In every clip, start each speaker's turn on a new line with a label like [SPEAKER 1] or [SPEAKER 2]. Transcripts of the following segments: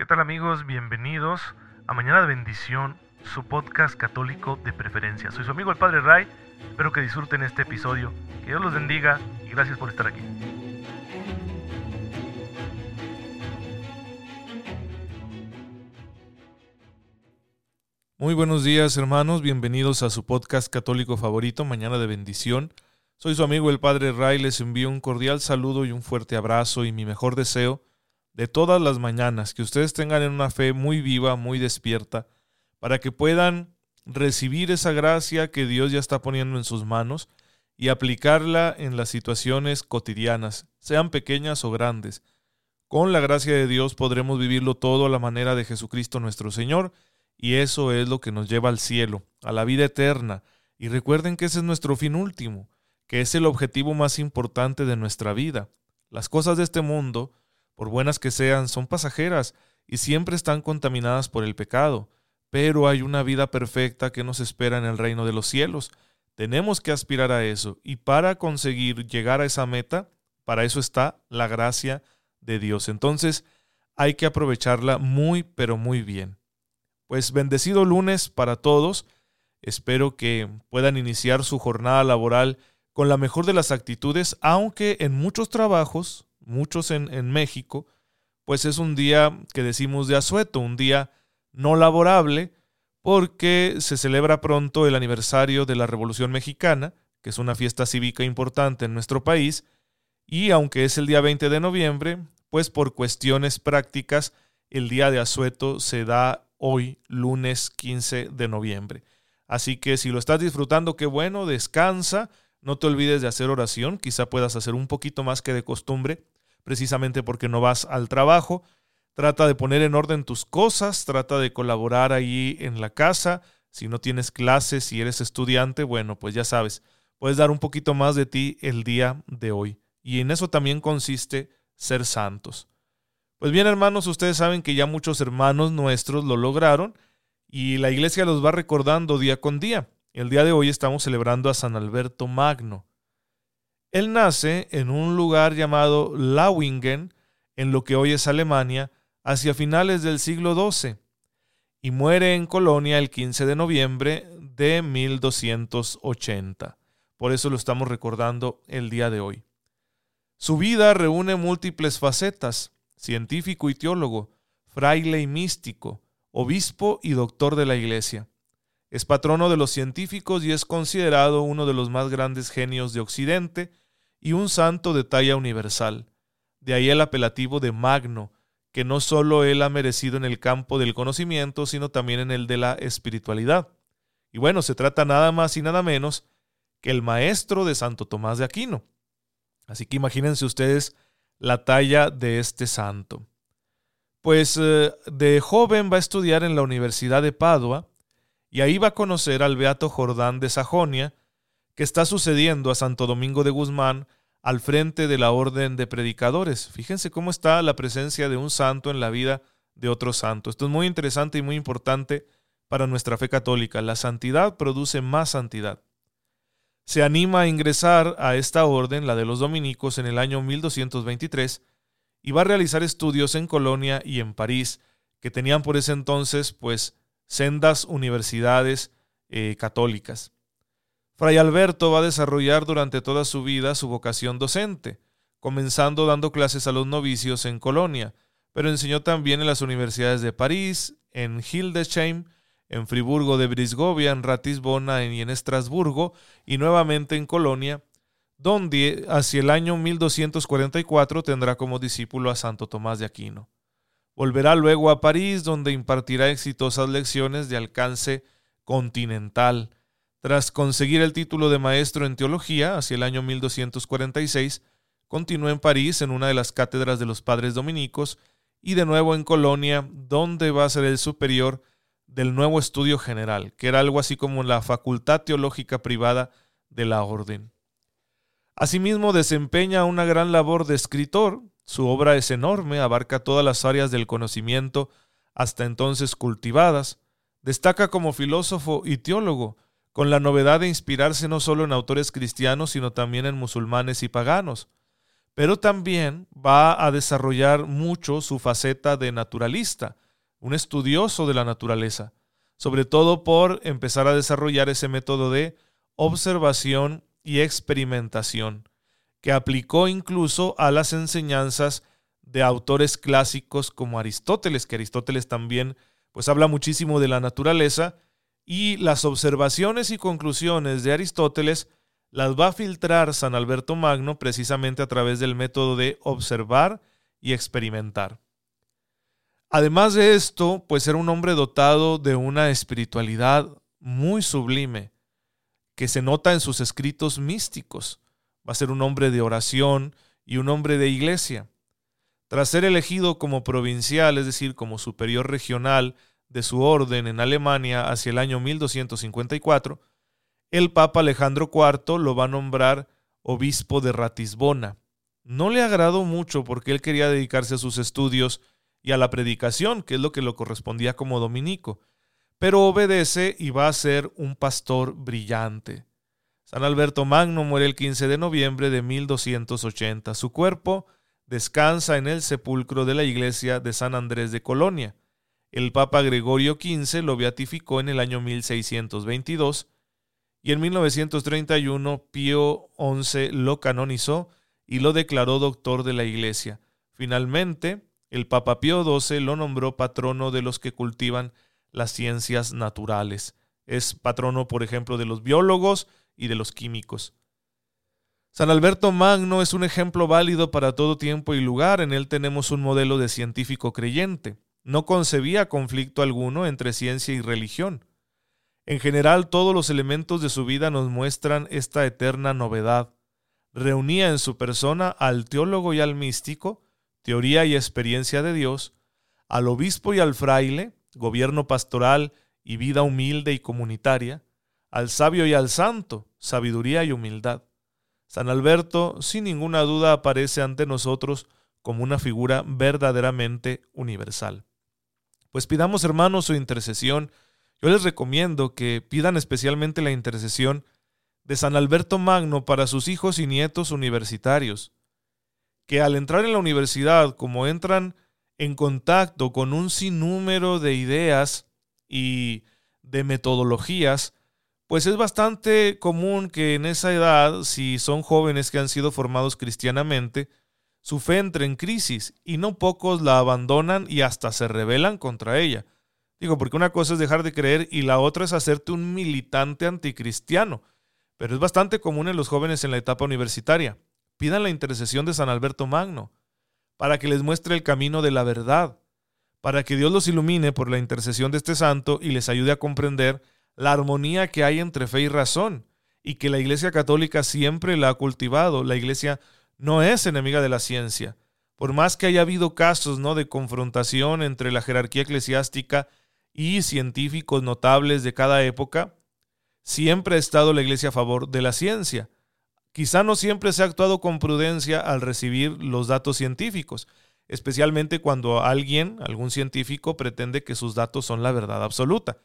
[SPEAKER 1] ¿Qué tal amigos? Bienvenidos a Mañana de Bendición, su podcast católico de preferencia. Soy su amigo el Padre Ray, espero que disfruten este episodio, que Dios los bendiga y gracias por estar aquí.
[SPEAKER 2] Muy buenos días hermanos, bienvenidos a su podcast católico favorito, Mañana de Bendición. Soy su amigo el Padre Ray, les envío un cordial saludo y un fuerte abrazo y mi mejor deseo de todas las mañanas, que ustedes tengan una fe muy viva, muy despierta, para que puedan recibir esa gracia que Dios ya está poniendo en sus manos y aplicarla en las situaciones cotidianas, sean pequeñas o grandes. Con la gracia de Dios podremos vivirlo todo a la manera de Jesucristo nuestro Señor, y eso es lo que nos lleva al cielo, a la vida eterna. Y recuerden que ese es nuestro fin último, que es el objetivo más importante de nuestra vida. Las cosas de este mundo, por buenas que sean, son pasajeras y siempre están contaminadas por el pecado, pero hay una vida perfecta que nos espera en el reino de los cielos. Tenemos que aspirar a eso y para conseguir llegar a esa meta, para eso está la gracia de Dios. Entonces hay que aprovecharla muy, pero muy bien. Pues bendecido lunes para todos. Espero que puedan iniciar su jornada laboral con la mejor de las actitudes, aunque en muchos trabajos, muchos en, México, pues es un día que decimos de asueto, un día no laborable, porque se celebra pronto el aniversario de la Revolución Mexicana, que es una fiesta cívica importante en nuestro país, y aunque es el día 20 de noviembre, pues por cuestiones prácticas, el día de asueto se da hoy, lunes 15 de noviembre. Así que si lo estás disfrutando, qué bueno, descansa, no te olvides de hacer oración, quizá puedas hacer un poquito más que de costumbre, precisamente porque no vas al trabajo. Trata de poner en orden tus cosas, trata de colaborar ahí en la casa. Si no tienes clases, si eres estudiante, bueno, pues ya sabes, puedes dar un poquito más de ti el día de hoy. Y en eso también consiste ser santos. Pues bien, hermanos, ustedes saben que ya muchos hermanos nuestros lo lograron y la iglesia los va recordando día con día. El día de hoy estamos celebrando a San Alberto Magno. Él nace en un lugar llamado Lawingen, en lo que hoy es Alemania, hacia finales del siglo XII, y muere en Colonia el 15 de noviembre de 1280. Por eso lo estamos recordando el día de hoy. Su vida reúne múltiples facetas científico y teólogo, fraile y místico, obispo y doctor de la Iglesia. Es patrono de los científicos y es considerado uno de los más grandes genios de Occidente y un santo de talla universal. De ahí el apelativo de Magno, que no solo él ha merecido en el campo del conocimiento, sino también en el de la espiritualidad. Y bueno, se trata nada más y nada menos que el maestro de Santo Tomás de Aquino. Así que imagínense ustedes la talla de este santo. Pues eh, de joven va a estudiar en la Universidad de Padua y ahí va a conocer al Beato Jordán de Sajonia, que está sucediendo a Santo Domingo de Guzmán al frente de la Orden de Predicadores. Fíjense cómo está la presencia de un santo en la vida de otro santo. Esto es muy interesante y muy importante para nuestra fe católica. La santidad produce más santidad se anima a ingresar a esta orden, la de los dominicos, en el año 1223 y va a realizar estudios en Colonia y en París, que tenían por ese entonces pues sendas universidades eh, católicas. Fray Alberto va a desarrollar durante toda su vida su vocación docente, comenzando dando clases a los novicios en Colonia, pero enseñó también en las universidades de París, en Hildesheim, en Friburgo de Brisgovia, en Ratisbona y en Estrasburgo, y nuevamente en Colonia, donde hacia el año 1244 tendrá como discípulo a Santo Tomás de Aquino. Volverá luego a París, donde impartirá exitosas lecciones de alcance continental. Tras conseguir el título de maestro en teología hacia el año 1246, continuó en París en una de las cátedras de los padres dominicos y de nuevo en Colonia, donde va a ser el superior del nuevo estudio general, que era algo así como la facultad teológica privada de la orden. Asimismo, desempeña una gran labor de escritor. Su obra es enorme, abarca todas las áreas del conocimiento hasta entonces cultivadas. Destaca como filósofo y teólogo, con la novedad de inspirarse no solo en autores cristianos, sino también en musulmanes y paganos. pero también va a desarrollar mucho su faceta de naturalista, un estudioso de la naturaleza, sobre todo por empezar a desarrollar ese método de observación y experimentación, que aplicó incluso a las enseñanzas de autores clásicos como Aristóteles, que Aristóteles también pues habla muchísimo de la naturaleza y las observaciones y conclusiones de Aristóteles las va a filtrar San Alberto Magno precisamente a través del método de observar y experimentar. Además de esto, pues era un hombre dotado de una espiritualidad muy sublime, que se nota en sus escritos místicos. Va a ser un hombre de oración y un hombre de iglesia. Tras ser elegido como provincial, es decir, como superior regional de su orden en Alemania hacia el año 1254, el Papa Alejandro IV lo va a nombrar obispo de Ratisbona. No le agradó mucho porque él quería dedicarse a sus estudios y a la predicación, que es lo que lo correspondía como dominico, pero obedece y va a ser un pastor brillante. San Alberto Magno muere el 15 de noviembre de 1280. Su cuerpo descansa en el sepulcro de la iglesia de San Andrés de Colonia. El Papa Gregorio XV lo beatificó en el año 1622 y en 1931 Pío XI lo canonizó y lo declaró doctor de la iglesia. Finalmente, el Papa Pío XII lo nombró patrono de los que cultivan las ciencias naturales. Es patrono, por ejemplo, de los biólogos y de los químicos. San Alberto Magno es un ejemplo válido para todo tiempo y lugar. En él tenemos un modelo de científico creyente. No concebía conflicto alguno entre ciencia y religión. En general, todos los elementos de su vida nos muestran esta eterna novedad. Reunía en su persona al teólogo y al místico, teoría y experiencia de Dios, al obispo y al fraile, gobierno pastoral y vida humilde y comunitaria, al sabio y al santo, sabiduría y humildad. San Alberto, sin ninguna duda, aparece ante nosotros como una figura verdaderamente universal. Pues pidamos, hermanos, su intercesión. Yo les recomiendo que pidan especialmente la intercesión de San Alberto Magno para sus hijos y nietos universitarios, que al entrar en la universidad, como entran en contacto con un sinnúmero de ideas y de metodologías, pues es bastante común que en esa edad, si son jóvenes que han sido formados cristianamente, su fe entre en crisis y no pocos la abandonan y hasta se rebelan contra ella. Digo, porque una cosa es dejar de creer y la otra es hacerte un militante anticristiano. Pero es bastante común en los jóvenes en la etapa universitaria. Pidan la intercesión de San Alberto Magno para que les muestre el camino de la verdad, para que Dios los ilumine por la intercesión de este santo y les ayude a comprender la armonía que hay entre fe y razón y que la Iglesia Católica siempre la ha cultivado. La Iglesia no es enemiga de la ciencia. Por más que haya habido casos ¿no? de confrontación entre la jerarquía eclesiástica y científicos notables de cada época, siempre ha estado la Iglesia a favor de la ciencia. Quizá no siempre se ha actuado con prudencia al recibir los datos científicos, especialmente cuando alguien, algún científico, pretende que sus datos son la verdad absoluta.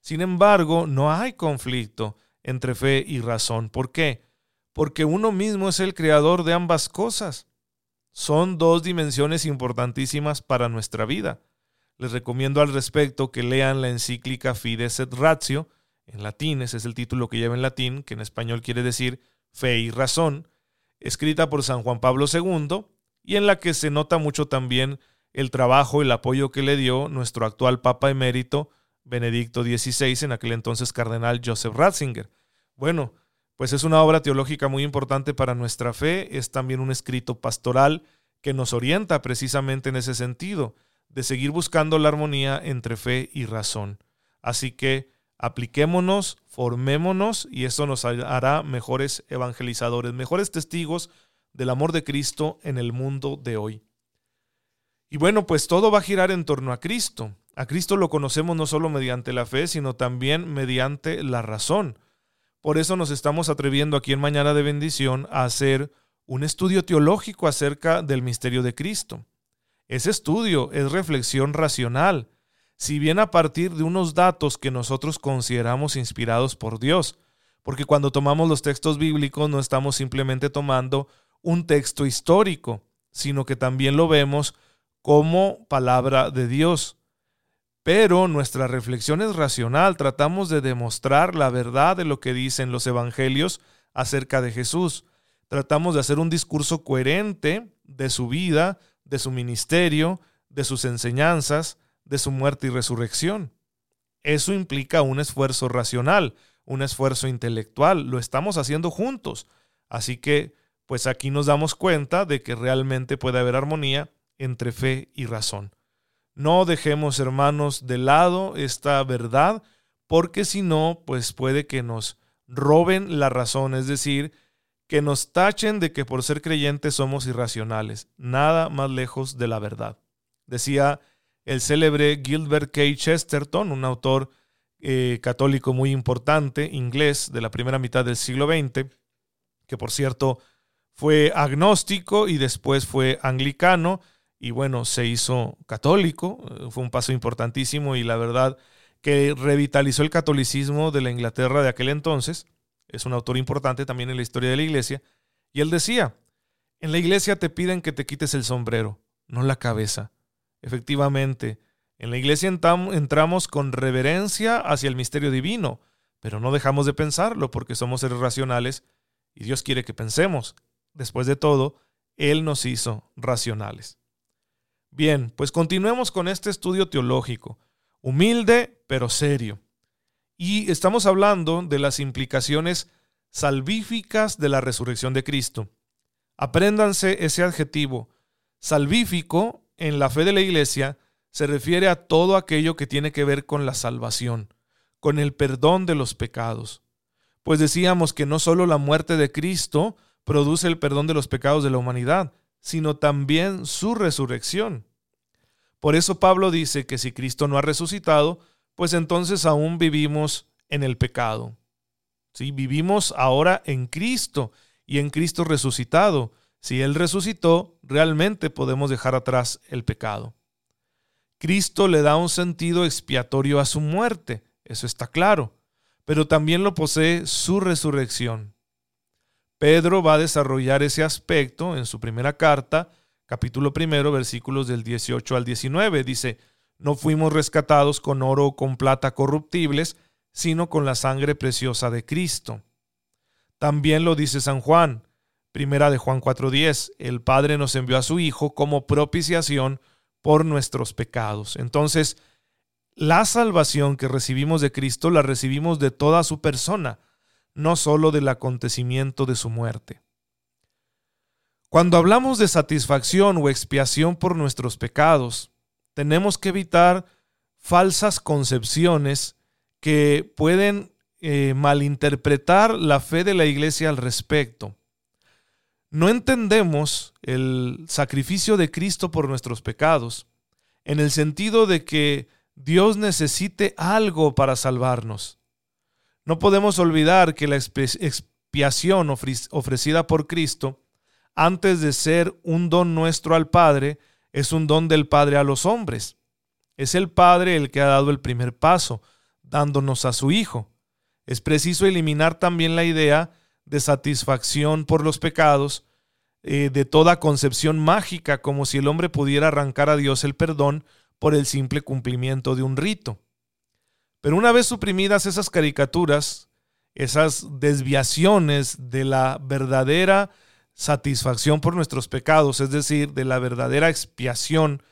[SPEAKER 2] Sin embargo, no hay conflicto entre fe y razón. ¿Por qué? Porque uno mismo es el creador de ambas cosas. Son dos dimensiones importantísimas para nuestra vida. Les recomiendo al respecto que lean la encíclica Fides et Ratio, en latín, ese es el título que lleva en latín, que en español quiere decir fe y razón, escrita por San Juan Pablo II, y en la que se nota mucho también el trabajo y el apoyo que le dio nuestro actual Papa emérito, Benedicto XVI, en aquel entonces cardenal Joseph Ratzinger. Bueno, pues es una obra teológica muy importante para nuestra fe, es también un escrito pastoral que nos orienta precisamente en ese sentido, de seguir buscando la armonía entre fe y razón. Así que apliquémonos, formémonos y eso nos hará mejores evangelizadores, mejores testigos del amor de Cristo en el mundo de hoy. Y bueno, pues todo va a girar en torno a Cristo. A Cristo lo conocemos no solo mediante la fe, sino también mediante la razón. Por eso nos estamos atreviendo aquí en Mañana de Bendición a hacer un estudio teológico acerca del misterio de Cristo. Ese estudio es reflexión racional, si bien a partir de unos datos que nosotros consideramos inspirados por Dios, porque cuando tomamos los textos bíblicos no estamos simplemente tomando un texto histórico, sino que también lo vemos como palabra de Dios. Pero nuestra reflexión es racional, tratamos de demostrar la verdad de lo que dicen los evangelios acerca de Jesús. Tratamos de hacer un discurso coherente de su vida, de su ministerio, de sus enseñanzas, de su muerte y resurrección. Eso implica un esfuerzo racional, un esfuerzo intelectual, lo estamos haciendo juntos. Así que, pues aquí nos damos cuenta de que realmente puede haber armonía entre fe y razón. No dejemos, hermanos, de lado esta verdad, porque si no, pues puede que nos roben la razón, es decir, que nos tachen de que por ser creyentes somos irracionales, nada más lejos de la verdad. Decía el célebre Gilbert K. Chesterton, un autor eh, católico muy importante, inglés, de la primera mitad del siglo XX, que por cierto fue agnóstico y después fue anglicano, y bueno, se hizo católico, eh, fue un paso importantísimo y la verdad que revitalizó el catolicismo de la Inglaterra de aquel entonces. Es un autor importante también en la historia de la iglesia. Y él decía, en la iglesia te piden que te quites el sombrero, no la cabeza. Efectivamente, en la iglesia entramos con reverencia hacia el misterio divino, pero no dejamos de pensarlo porque somos seres racionales y Dios quiere que pensemos. Después de todo, Él nos hizo racionales. Bien, pues continuemos con este estudio teológico, humilde pero serio. Y estamos hablando de las implicaciones salvíficas de la resurrección de Cristo. Apréndanse ese adjetivo. Salvífico en la fe de la Iglesia se refiere a todo aquello que tiene que ver con la salvación, con el perdón de los pecados. Pues decíamos que no solo la muerte de Cristo produce el perdón de los pecados de la humanidad, sino también su resurrección. Por eso Pablo dice que si Cristo no ha resucitado, pues entonces aún vivimos en el pecado. ¿Sí? Vivimos ahora en Cristo y en Cristo resucitado. Si Él resucitó, realmente podemos dejar atrás el pecado. Cristo le da un sentido expiatorio a su muerte, eso está claro, pero también lo posee su resurrección. Pedro va a desarrollar ese aspecto en su primera carta, capítulo primero, versículos del 18 al 19. Dice, no fuimos rescatados con oro o con plata corruptibles, sino con la sangre preciosa de Cristo. También lo dice San Juan, primera de Juan 4.10, el Padre nos envió a su Hijo como propiciación por nuestros pecados. Entonces, la salvación que recibimos de Cristo la recibimos de toda su persona, no solo del acontecimiento de su muerte. Cuando hablamos de satisfacción o expiación por nuestros pecados, tenemos que evitar falsas concepciones que pueden eh, malinterpretar la fe de la iglesia al respecto. No entendemos el sacrificio de Cristo por nuestros pecados en el sentido de que Dios necesite algo para salvarnos. No podemos olvidar que la expiación ofrecida por Cristo, antes de ser un don nuestro al Padre, es un don del Padre a los hombres. Es el Padre el que ha dado el primer paso, dándonos a su Hijo. Es preciso eliminar también la idea de satisfacción por los pecados, eh, de toda concepción mágica, como si el hombre pudiera arrancar a Dios el perdón por el simple cumplimiento de un rito. Pero una vez suprimidas esas caricaturas, esas desviaciones de la verdadera satisfacción por nuestros pecados, es decir, de la verdadera expiación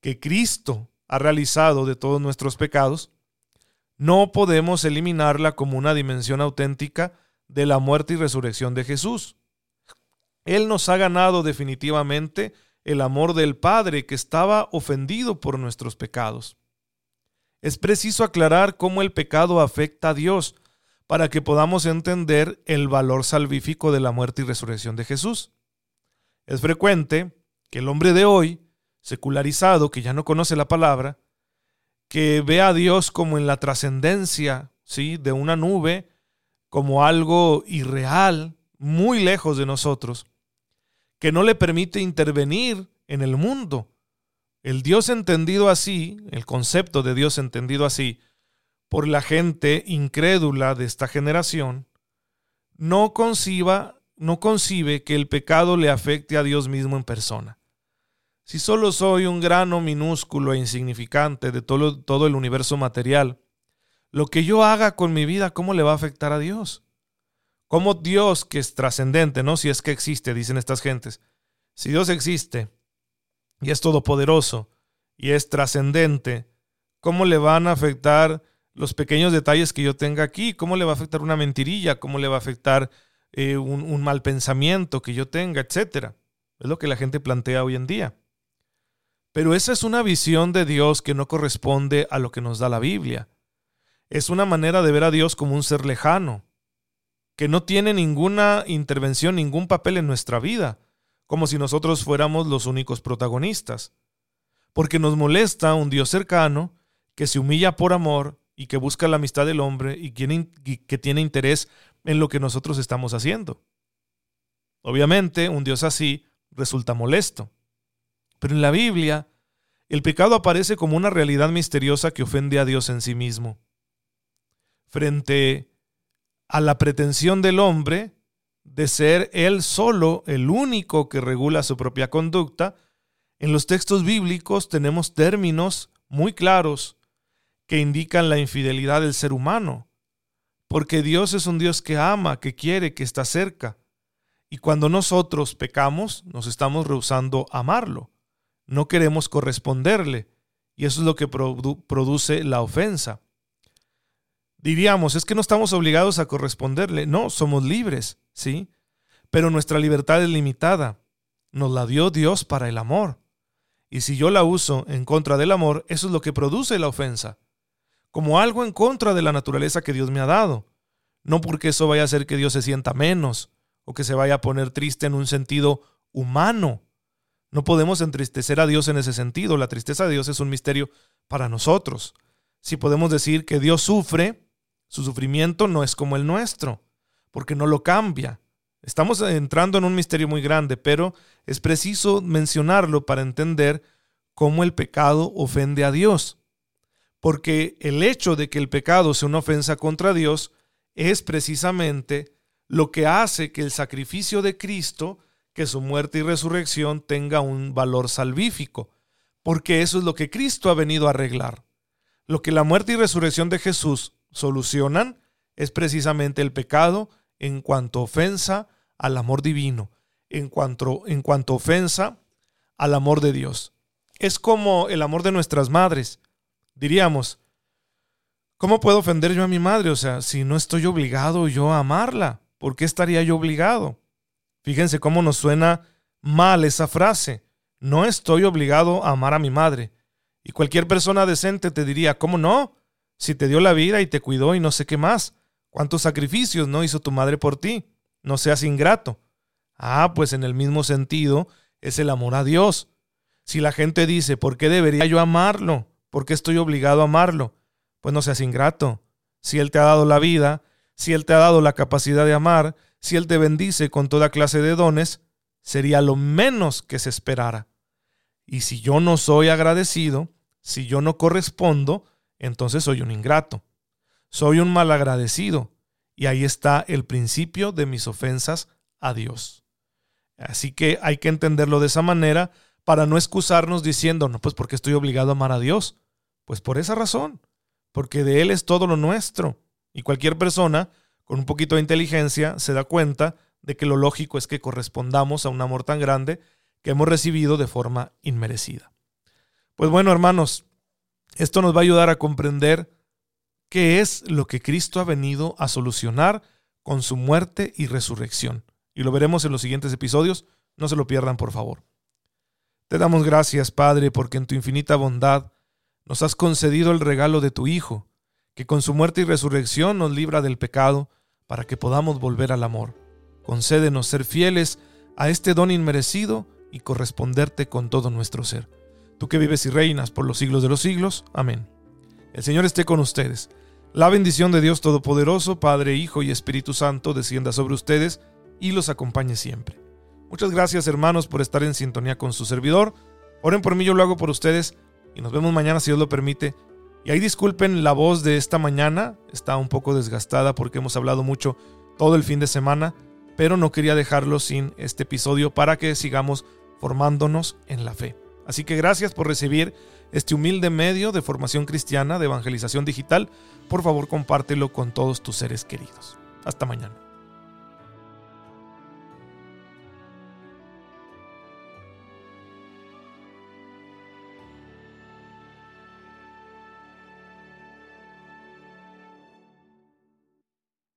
[SPEAKER 2] que Cristo ha realizado de todos nuestros pecados, no podemos eliminarla como una dimensión auténtica de la muerte y resurrección de Jesús. Él nos ha ganado definitivamente el amor del Padre que estaba ofendido por nuestros pecados. Es preciso aclarar cómo el pecado afecta a Dios para que podamos entender el valor salvífico de la muerte y resurrección de Jesús. Es frecuente que el hombre de hoy, secularizado, que ya no conoce la palabra, que ve a Dios como en la trascendencia, ¿sí? de una nube, como algo irreal, muy lejos de nosotros, que no le permite intervenir en el mundo. El Dios entendido así, el concepto de Dios entendido así, por la gente incrédula de esta generación, no conciba no concibe que el pecado le afecte a Dios mismo en persona. Si solo soy un grano minúsculo e insignificante de todo, todo el universo material, lo que yo haga con mi vida, ¿cómo le va a afectar a Dios? ¿Cómo Dios, que es trascendente, ¿no? Si es que existe, dicen estas gentes. Si Dios existe y es todopoderoso y es trascendente, ¿cómo le van a afectar los pequeños detalles que yo tenga aquí? ¿Cómo le va a afectar una mentirilla? ¿Cómo le va a afectar eh, un, un mal pensamiento que yo tenga, etcétera? Es lo que la gente plantea hoy en día. Pero esa es una visión de Dios que no corresponde a lo que nos da la Biblia. Es una manera de ver a Dios como un ser lejano, que no tiene ninguna intervención, ningún papel en nuestra vida, como si nosotros fuéramos los únicos protagonistas. Porque nos molesta un Dios cercano, que se humilla por amor y que busca la amistad del hombre y que tiene interés en lo que nosotros estamos haciendo. Obviamente, un Dios así resulta molesto. Pero en la Biblia, el pecado aparece como una realidad misteriosa que ofende a Dios en sí mismo. Frente a la pretensión del hombre de ser él solo el único que regula su propia conducta, en los textos bíblicos tenemos términos muy claros que indican la infidelidad del ser humano, porque Dios es un Dios que ama, que quiere, que está cerca. Y cuando nosotros pecamos, nos estamos rehusando a amarlo no queremos corresponderle. Y eso es lo que produce la ofensa. Diríamos, es que no estamos obligados a corresponderle. No, somos libres, ¿sí? Pero nuestra libertad es limitada. Nos la dio Dios para el amor. Y si yo la uso en contra del amor, eso es lo que produce la ofensa. Como algo en contra de la naturaleza que Dios me ha dado. No porque eso vaya a hacer que Dios se sienta menos o que se vaya a poner triste en un sentido humano, no podemos entristecer a Dios en ese sentido. La tristeza de Dios es un misterio para nosotros. Si podemos decir que Dios sufre, su sufrimiento no es como el nuestro, porque no lo cambia. Estamos entrando en un misterio muy grande, pero es preciso mencionarlo para entender cómo el pecado ofende a Dios. Porque el hecho de que el pecado sea una ofensa contra Dios es precisamente lo que hace que el sacrificio de Cristo que su muerte y resurrección tenga un valor salvífico, porque eso es lo que Cristo ha venido a arreglar. Lo que la muerte y resurrección de Jesús solucionan es precisamente el pecado en cuanto ofensa al amor divino, en cuanto, en cuanto ofensa al amor de Dios. Es como el amor de nuestras madres. Diríamos, ¿cómo puedo ofender yo a mi madre? O sea, si no estoy obligado yo a amarla, ¿por qué estaría yo obligado? Fíjense cómo nos suena mal esa frase. No estoy obligado a amar a mi madre. Y cualquier persona decente te diría, ¿cómo no? Si te dio la vida y te cuidó y no sé qué más. ¿Cuántos sacrificios no hizo tu madre por ti? No seas ingrato. Ah, pues en el mismo sentido es el amor a Dios. Si la gente dice, ¿por qué debería yo amarlo? ¿Por qué estoy obligado a amarlo? Pues no seas ingrato. Si Él te ha dado la vida, si Él te ha dado la capacidad de amar, si Él te bendice con toda clase de dones, sería lo menos que se esperara. Y si yo no soy agradecido, si yo no correspondo, entonces soy un ingrato. Soy un malagradecido. Y ahí está el principio de mis ofensas a Dios. Así que hay que entenderlo de esa manera para no excusarnos diciendo, no, pues porque estoy obligado a amar a Dios. Pues por esa razón, porque de Él es todo lo nuestro. Y cualquier persona con un poquito de inteligencia, se da cuenta de que lo lógico es que correspondamos a un amor tan grande que hemos recibido de forma inmerecida. Pues bueno, hermanos, esto nos va a ayudar a comprender qué es lo que Cristo ha venido a solucionar con su muerte y resurrección. Y lo veremos en los siguientes episodios. No se lo pierdan, por favor. Te damos gracias, Padre, porque en tu infinita bondad nos has concedido el regalo de tu Hijo, que con su muerte y resurrección nos libra del pecado para que podamos volver al amor. Concédenos ser fieles a este don inmerecido y corresponderte con todo nuestro ser. Tú que vives y reinas por los siglos de los siglos. Amén. El Señor esté con ustedes. La bendición de Dios Todopoderoso, Padre, Hijo y Espíritu Santo, descienda sobre ustedes y los acompañe siempre. Muchas gracias hermanos por estar en sintonía con su servidor. Oren por mí, yo lo hago por ustedes y nos vemos mañana si Dios lo permite y ahí disculpen la voz de esta mañana, está un poco desgastada porque hemos hablado mucho todo el fin de semana, pero no quería dejarlo sin este episodio para que sigamos formándonos en la fe. Así que gracias por recibir este humilde medio de formación cristiana, de evangelización digital. Por favor, compártelo con todos tus seres queridos. Hasta mañana.